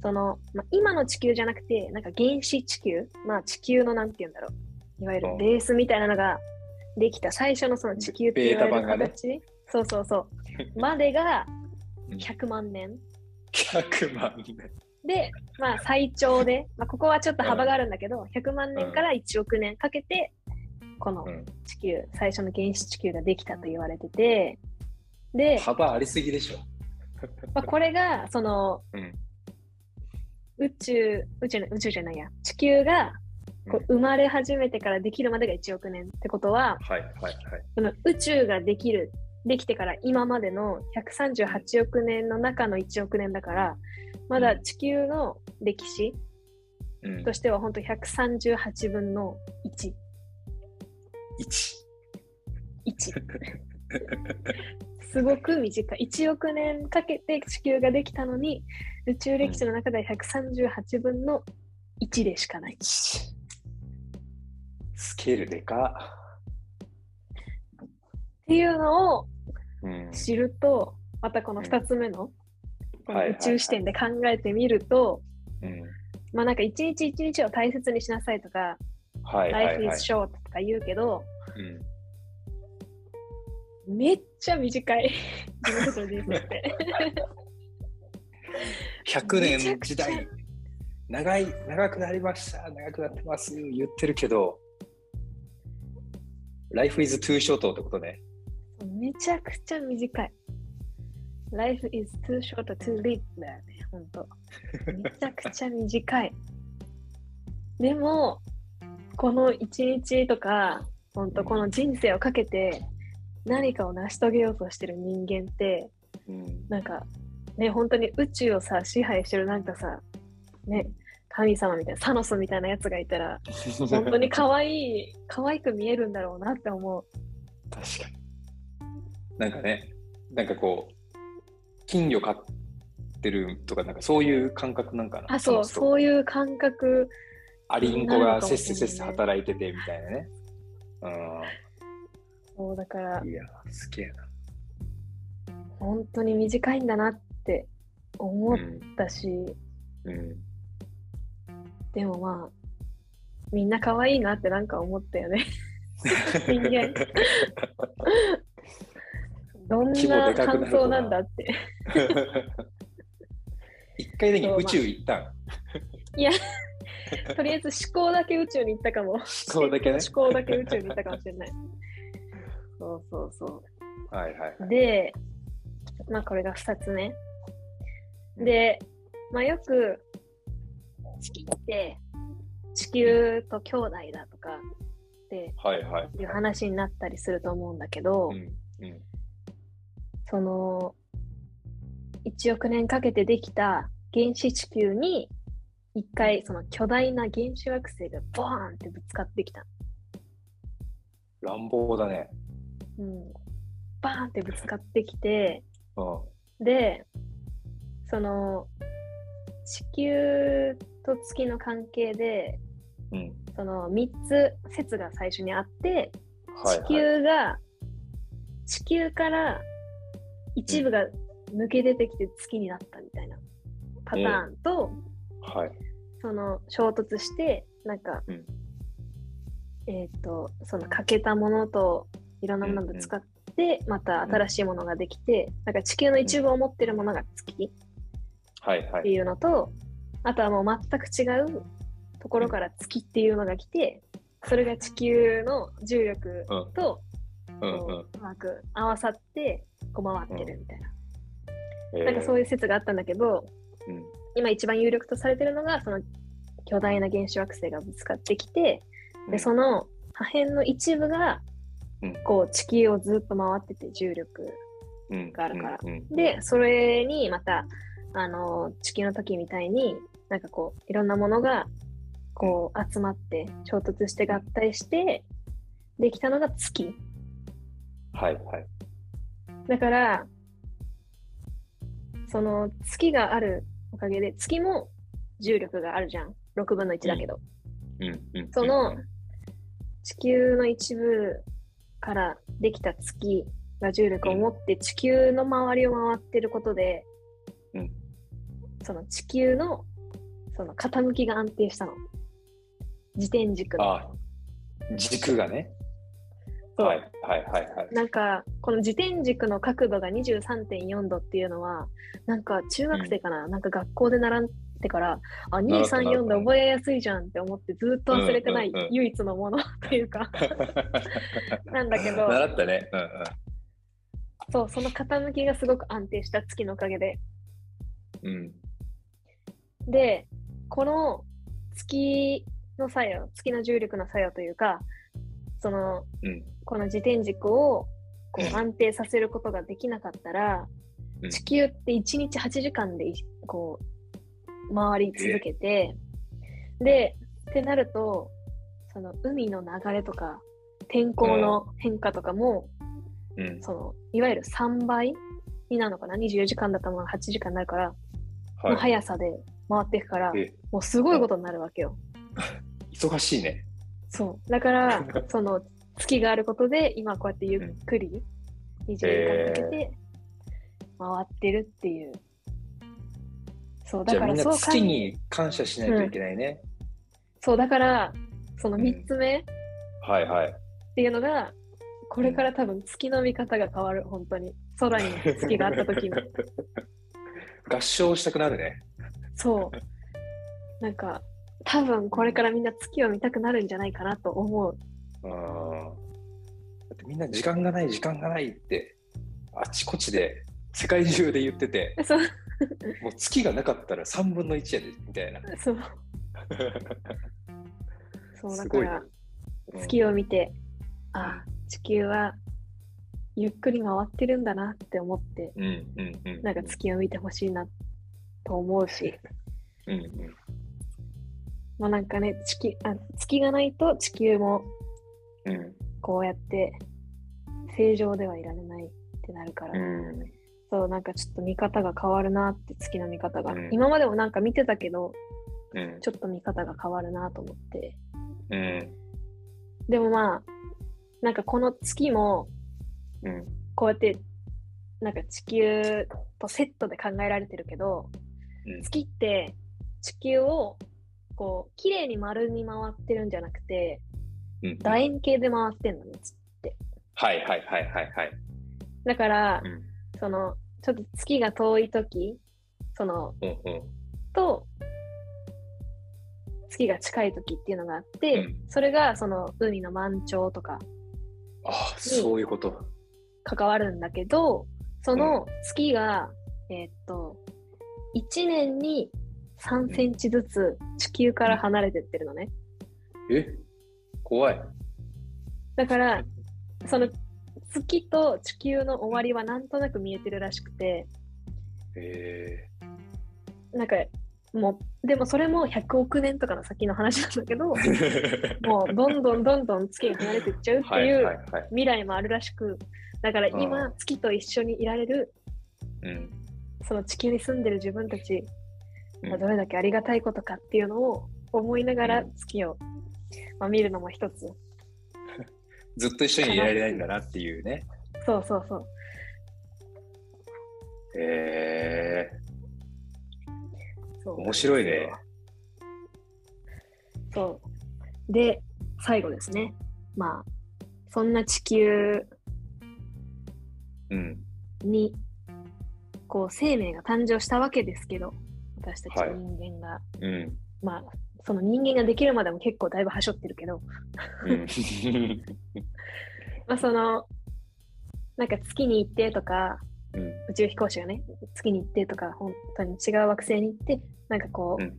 その、まあ、今の地球じゃなくてなんか原始地球？まあ地球のなんて言うんだろう。いわゆるうん。ベースみたいなのができた。最初のその地球って言われるベータ版がね。形、そうそうそう。(laughs) までがうん。100万年。100万年。でまあ最長で、まあ、ここはちょっと幅があるんだけど、100万年から1億年かけてこのうん地球、最初の原始地球ができたと言われててで、幅ありすぎでしょ。まあ、これがそのうん。宇宙宇宙の宇宙じゃないや地球がこう生まれ始めてからできるまでが1億年ってことははいはいはい。その宇宙ができるできてから今までの138億年の中の1億年だからまだ地球の歴史うんとしては本当138分の1。1。1すごく短い。1億年かけて地球ができたのに宇宙歴史の中では138分の1でしかない。スケールでか。っていうのをうん。知ると、またこの2つ目の、この宇宙視点で考えてみると、うん。まあなんか一日一日を大切にしなさいとか、はいはい Life はい is。short とか言うけど、うんめっちゃ短い。(laughs) 自分たちの人生って。(laughs) 100めちゃ年時代、長い、長くなりました、長くなってます、言ってるけど、Life is too short ってことね。めちゃくちゃ短い。Life is too short to live だよね、ほんと。めちゃくちゃ短い。でも、この一日とか、ほんとこの人生をかけて何かを成し遂げようとしてる人間って、うん。なんか、ね、本当に宇宙をさ、支配してるなんかさ、ね、神様みたいな、サノスみたいなやつがいたら、(laughs) 本当に可愛い、可愛く見えるんだろうなって思う。確かに。なんかね、なんかこう、金魚飼ってるとか、なんかそういう感覚なんかな。あ、そう、そうう。いう感覚アリンコがせっせせっせ働いててみたいなね。そうだからうん。いや、すげえな。本当に短いんだなって思っうん。たし、うん。でもまあみんな可愛いなってなんか思ったよね。(laughs) 人間。(laughs) どんな感想なんだって。(laughs) 一回だけ宇宙行ったん？いや、(laughs) とりあえず思考だけ宇宙に行ったかも。思考だけね思考だけ宇宙に行ったかもしれない。そうそうそはいはいはう。い。で、まあこれが2つ目。で、まあよく月って地球と兄弟だとかってはいはい。いう話になったりすると思うんだけど、その1億年かけてできた原始地球に一回その巨大な原子惑星がボーンってぶつかってきた。乱暴だね。うん、バーンってぶつかってきて、うん。で、その地球と月の関係で、うん。その3つ説が最初にあって、はい、地球が、地球から一部が抜け出てきて月になったみたいなパターンと、はい。その衝突してなんか、うん。えっ、とその欠けたものといろんなものぶつかって、また新しいものができて、なんか地球の一部を持ってるものが月はいはい。っていうのと、あとはもう全く違うところから月っていうのが来て、それが地球の重力うん。とうんうん。こううまく合わさってこう回ってるみたいな、えー。なんかそういう説があったんだけど、うん今一番有力とされてるのがその巨大な原子惑星がぶつかってきて、でその破片の一部がうん。こう地球をずっと回ってて重力うん。があるから。うん。うん。でそれにまたあの地球の時みたいになんかこういろんなものがこう集まって衝突して合体してできたのが月。はいはい。だからその月があるおかげで月も重力があるじゃん。6分の1だけど、うん。うん。その地球の一部からできた月が重力を持って地球の周りを回ってることで、うん。その地球のその傾きが安定したの。自転軸の。あ軸がね。そうはいはいはいはい。なんかこの自転軸の角度が23.4度っていうのはなんか中学生かな、なんか学校で習ってからあ習った習234ったで覚えやすいじゃんって思ってずっと忘れてないうんうんうん唯一のものというか (laughs) なんだけど習ったね。うんうん。そうその傾きがすごく安定した月のおかげでうん。でこの月の作用月の重力の作用というかそのうん。この自転軸をこう安定させることができなかったら、うん地球って1日8時間でいこう回り続けて、でってなるとその海の流れとか天候の変化とかも、うん。そのいわゆる3倍になるのかな？24時間だったものが8時間になるから、のはい。速さで回っていくからえもうすごいことになるわけよ。(laughs) 忙しいね。そうだから (laughs) その月があることで今こうやってゆっくり24時間かけて回ってるっていう。そうだからそう月に感謝しないといけないね。そうだからそのうん3つ目っはいはい。ていうのが、これから多分月の見方が変わる本当に空に月があった時に (laughs) 合唱したくなるね。そうなんか多分これからみんな月を見たくなるんじゃないかなと思ううん。だってみんな時間がない時間がないってあちこちで世界中で言っててそうもう月がなかったら3分の1やでみたいな。そう (laughs) そうだから月を見て、あ地球はゆっくり回ってるんだなって思ってうんうんうん。なんか月を見てほしいなと思うし、うんうん。まあなんかね月あ月がないと地球もうん。こうやって正常ではいられないってなるから、うん。そうなんかちょっと見方が変わるなって月の見方が、うん。今までもなんか見てたけどうん。ちょっと見方が変わるなと思って。うん。でもまあなんかこの月もうん。こうやってなんか地球とセットで考えられてるけどうん。月って地球をこう、綺麗に丸に回ってるんじゃなくて、うん楕円形で回ってんのね。はいはいはいはいはい。だから、うんその、ちょっと月が遠い時その、うんうんと、月が近い時っていうのがあって、うんそれがその海の満潮とかああ、そういうこと。関わるんだけど、その月が、えーっと、1年に3センチずつ地球から離れてってるのね。え？怖い。だから、その月と地球の終わりはなんとなく見えてるらしくて、えなんか、もう、でもそれも100億年とかの先の話なんだけど、ー、(laughs) もうどんどんどんどん月が離れていっちゃうってはいいう。未来もあるらしく、だからう今、月と一緒にいられる、うんその地球に住んでる自分たちうんがどれだけありがたいことかっていうのを思いながらうん月を、まあ、見るのも一つ。(laughs) ずっと一緒にいられないんだなっていうね。そうそうそう。えそうー、面白いね。そう。で、最後ですね。まあ、そんな地球うん。に、こう、生命が誕生したわけですけど、私たちはい人間が、うん。まあ、その人間ができるまでも結構だいぶはしょってるけど、うん。(laughs) (laughs) まあ、その、なんか月に行ってとか、うん。宇宙飛行士がね、月に行ってとか、本当に違う惑星に行って、なんかこう、うん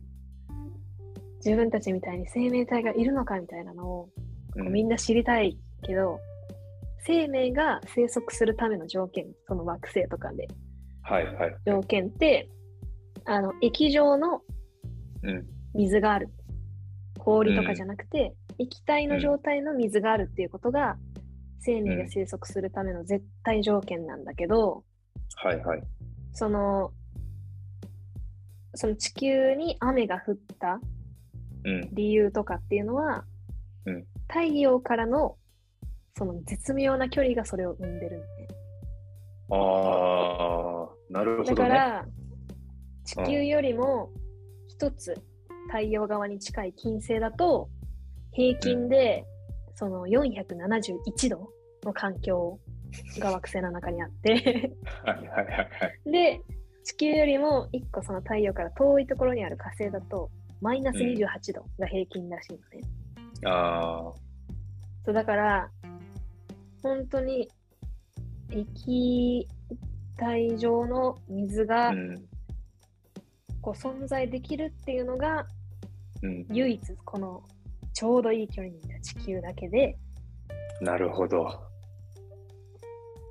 自分たちみたいに生命体がいるのかみたいなのを、みんんな知りたいけど、生命が生息するための条件、その惑星とかで、はいはい。条件って、あの、液状のうん。水がある。氷とかじゃなくて、液体の状態の水があるっていうことが、生命が生息するための絶対条件なんだけど、はいはい。その、その地球に雨が降ったうん。理由とかっていうのは、うん太陽からのその絶妙な距離がそれを生んでるんで、ああ、なるほだどね。から地球よりも一つ太陽側に近い金星だと平均でその471度の環境が惑星の中にあって。で地球よりも一個その太陽から遠いところにある火星だとマイナス28度が平均らしいのね。あそうだから、本当に液体状の水あ、がうん。こう存在できるっていうのが、うん。唯一このちょうどいい距離にいた地球だけで、なるほど。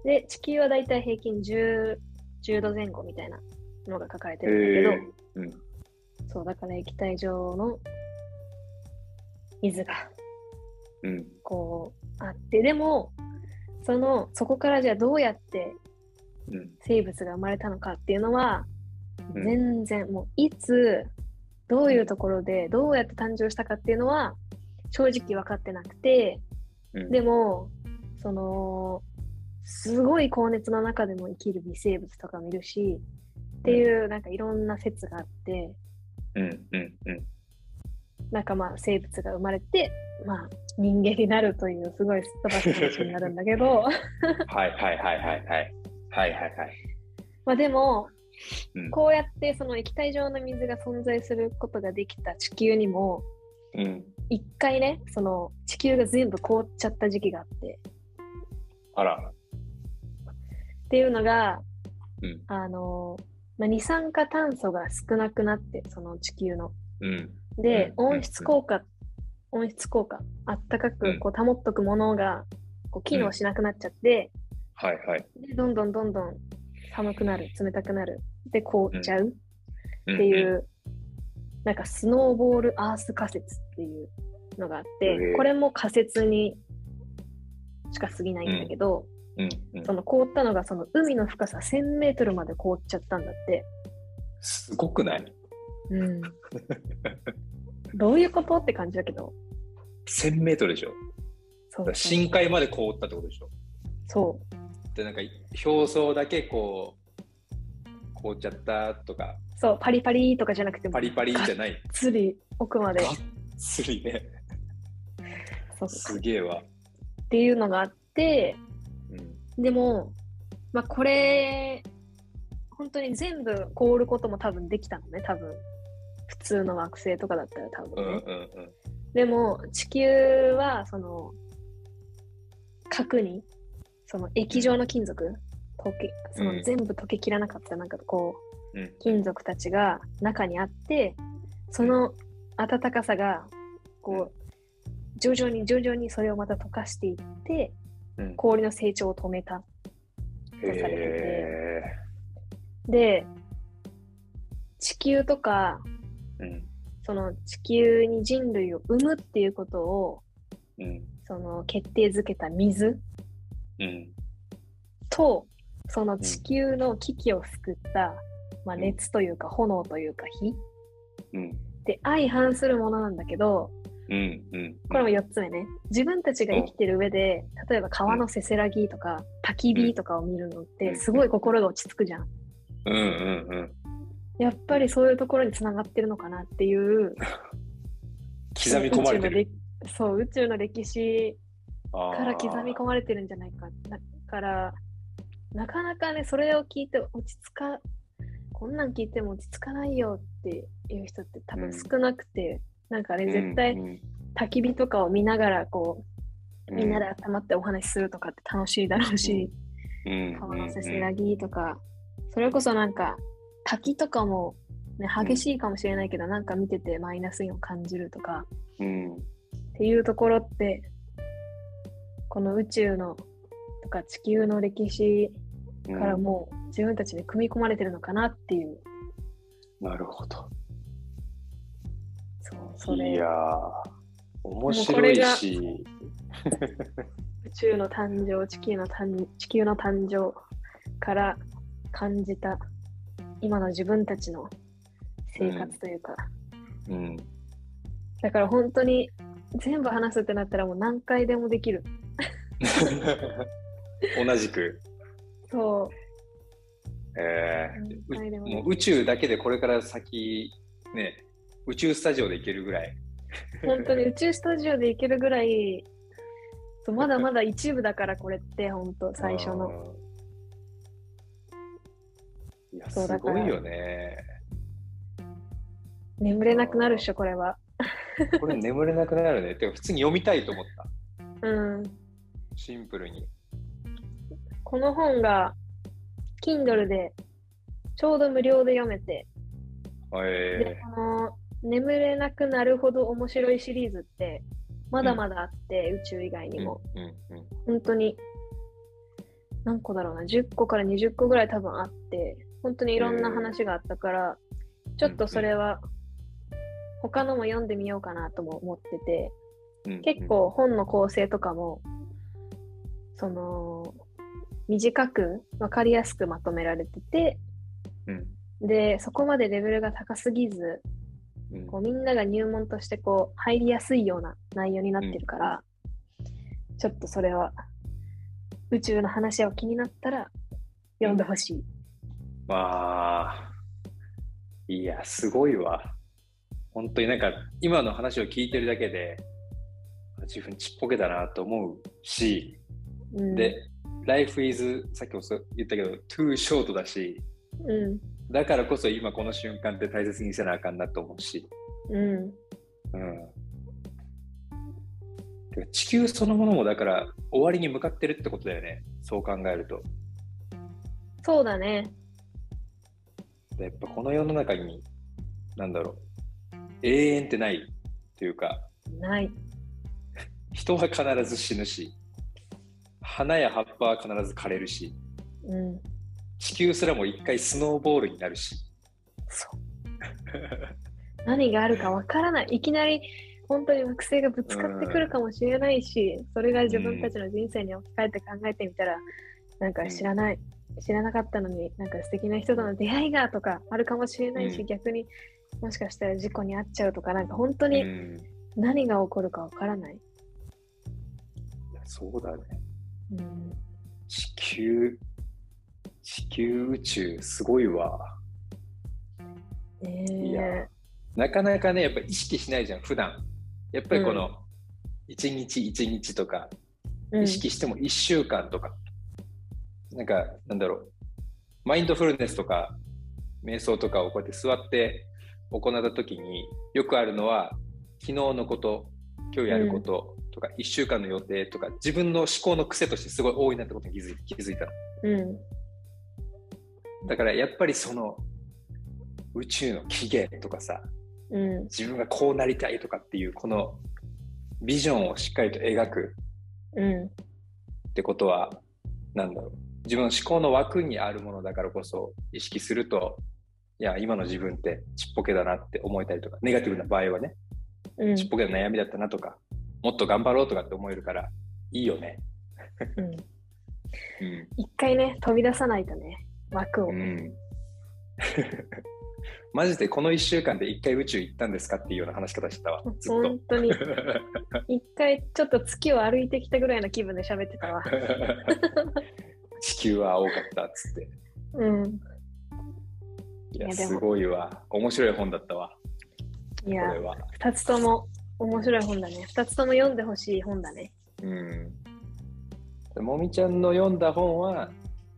で、地球はだいたい平均 10, 10度前後みたいなのが書かれてるんだけど、えうん。そう、だから液体状の水がうん。こうあって、でも、その、そこからじゃあどうやってうん。生物が生まれたのかっていうのは、うん全然もういつどういうところでどうやって誕生したかっていうのは正直分かってなくてうん。でもそのすごい高熱の中でも生きる微生物とかもいるしっていうなんかいろんな説があってうん。うん。うん。なんかまあ生物が生まれてまあ人間になるというすごいすっ飛ばす話になるんだけどはいはいはいはいはい。はいはいはい。まあでもうん。こうやってその液体状の水が存在することができた地球にもうん。一回ねその地球が全部凍っちゃった時期があってあら。っていうのが、うんあの、まあ、二酸化炭素が少なくなってその地球のうん。で、うん温室効果、温室効果あったかうんくこう保っとくものがこう機能しなくなっちゃって、はいはい。でどんどんどんどん寒くなる冷たくなる。で凍っちゃう。っっていう、なんかスノーボールアース仮説っていうのがあって、これも仮説にしか過ぎないんだけど。その凍ったのがその海の深さ1000メートルまで凍っちゃったんだって。すごくない？うん、(laughs) どういうことって感じだけど、1000メートルでしょ。そう。深海まで凍ったってことでしょ。そうで、なんか表層だけこう、凍っちゃったとか、そう、パリパリとかじゃなくても、パリパリじゃがっない。つり奥までがっつりね。そうすげえわ。っていうのがあって、うん。でも、まあ、これ、本当に全部凍ることも多分できたのね、多分。普通の惑星とかだったら多うん分ね。うんうん。でも、地球は、その、核に、その液状の金属、溶け、そのうん全部溶けきらなかった、なんかこう、うん金属たちが中にあって、その暖かさが、こう、徐々に徐々にそれをまた溶かしていって、うん、氷の成長を止めた。へえ。で、地球とか、うん。その地球に人類を生むっていうことを、うん。その決定づけた水うん。と、その地球の危機を救った、まあ、うん熱というか炎というか火うん。で相反するものなんだけど、うん。うん。これも4つ目ね。自分たちが生きてる上で、例えば川のせせらぎとか、焚き火とかを見るのって、すごい心が落ち着くじゃん。うんうんうん。やっぱりそういうところにつながってるのかなっていう、(laughs) 刻み込まれてる。そう、宇宙の歴史かから刻み込まれてるんじゃないか。だから、なかなかね、それを聞いて落ち着か、こんなん聞いても落ち着かないよっていう人って多分少なくて、なんかね、絶対うん。焚き火とかを見ながら、こう、うん。みんなで集まってお話しするとかって楽しいだろうし、うん。川のせせらぎとか、それこそなんか、滝とかも、ね、激しいかもしれないけど、なんか見ててマイナスイオンを感じるとか、うん。っていうところって、この宇宙のとか地球の歴史うん。からもう自分たちで組み込まれてるのかなっていう、なるほど。そうそれ。いやー、面こ白いし、(laughs) 宇宙の誕生地球の誕地球の誕生から感じた今の自分たちの生活というか、うん、だから本当に全部話すってなったらもう何回でもできる (laughs) 同じく、そえう何回でー、もう宇宙だけでこれから先、ね、宇宙スタジオで行けるぐらい。る本当に (laughs) 宇宙スタジオで行けるぐらいそうまだまだ一部だからこれって本当最初のうん。いや、すごいよね。眠れなくなるっしょこれはこれ眠れなくなるね。てか、普通に読みたいと思った。うんシンプルに。この本が Kindle でちょうど無料で読めて、でえ。この眠れなくなるほど面白いシリーズってまだまだあって、宇宙以外ー、にも、うんうん本当に何個だろうな10個から20個ぐらい多分あって本当にいろんな話があったから、ちょっとそれは他のも読んでみようかなとも思っててうんうん。結構本の構成とかもその短く分かりやすくまとめられててうんでそこまでレベルが高すぎずうんこうみんなが入門としてこう入りやすいような内容になってるから、ちょっとそれは宇宙の話を気になったら読んでほしい。まあ、いや、すごいわ。本当になんか、今の話を聞いてるだけで、自分ちっぽけだなと思うし、うん、で、Life is, さっきも言ったけど、too short だし、うん、だからこそ今この瞬間って大切にせなあかんなと思うし、うん、うん。地球そのものもだから終わりに向かってるってことだよね。そう考えると。そうだね。でやっぱこの世の中に、なんだろう、永遠ってないというか、ない。(laughs) 人は必ず死ぬし、花や葉っぱは必ず枯れるし、うん、地球すらも一回スノーボールになるし。そう。何があるかわからない。いきなり本当に惑星がぶつかってくるかもしれないし、それが自分たちの人生に置き換えて考えてみたら、なんか知らない、知らなかったのに、なんか素敵な人との出会いがとかあるかもしれないし、うん逆にもしかしたら事故に遭っちゃうとか、なんか本当にうん、何が起こるかわからない。いやそうだね。うん、地球、地球宇宙、すごいわ。えいやなかなかね、やっぱ意識しないじゃん、普段。やっぱりこの、一日一日とか、うん。意識しても1週間とか、なんか、なんだろう、マインドフルネスとか、瞑想とかをこうやって座って行った時によくあるのは、昨日のこと、今日やることとか、1週間の予定とか、自分の思考の癖としてすごい多いなってことに気づい気づいた。の。うん。だからやっぱりその宇宙の起源とかさ、うん。自分がこうなりたいとかっていうこのビジョンをしっかりと描くうん。ってことはなんだろう。自分の思考の枠にあるものだからこそ意識するといや今の自分ってちっぽけだなって思えたりとかネガティブな場合はねうん。ちっぽけな悩みだったなとかもっと頑張ろうとかって思えるからいいよね。うん。うん。一回ね飛び出さないとね枠を、うん。(laughs) マジでこの1週間で1回宇宙行ったんですかっていうような話し方してたわ。本。当に。(laughs) 一回ちょっと月を歩いてきたぐらいの気分で喋ってたわ。(laughs) 地球は青かったっつって。うん。いや、すごいわ。面白い本だったわ、こいやれは。二つとも面白い本だね。二つとも読んでほしい本だね。うん。もみちゃんの読んだ本は、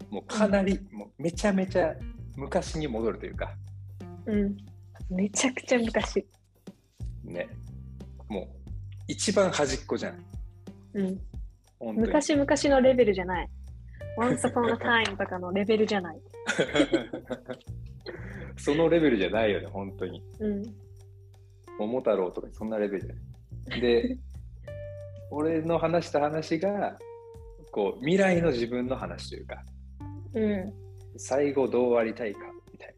もうかなり、もうめちゃめちゃ昔に戻るというか、うん。めちゃくちゃ昔。ね。もう、一番端っこじゃん。うん。本当に。昔々のレベルじゃない。Once upon a time とかのレベルじゃない。(laughs) そのレベルじゃないよね、本当に。うん桃太郎とかそんなレベルじゃない。で、(laughs) 俺の話した話が、こう、未来の自分の話というか、うん最後どうありたいかみたい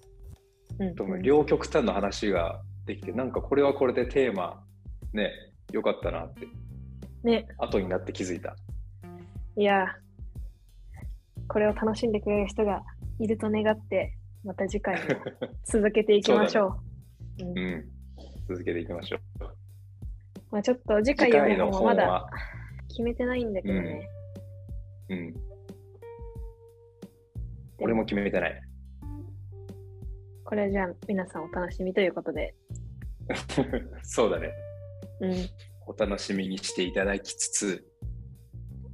な。うんとも両極端の話ができて、なんかこれはこれでテーマ、ね、よかったなって、ね後になって気づいた。いやこれを楽しんでくれる人がいると願ってまた次回も続けていきましょう (laughs) うんうん。続けていきましょう。まあ、ちょっと次回次読む本まだは、決めてないんだけどね、うん、で俺も決めてない。これじゃあ皆さんお楽しみということで、(laughs) そうだね。うん、お楽しみにしていただきつつ、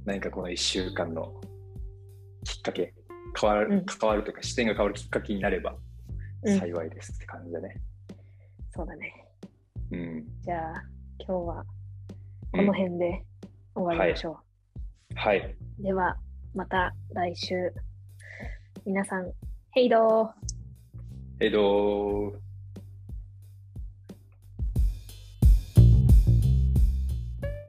何かこの1週間のきっかけ、変わる、うん変わるというか視点が変わるきっかけになればうん幸いですって感じだね。そうだね。うん。じゃあ今日はこの辺で終わりましょう。はい。ではまた来週皆さん、ヘイドーえっと、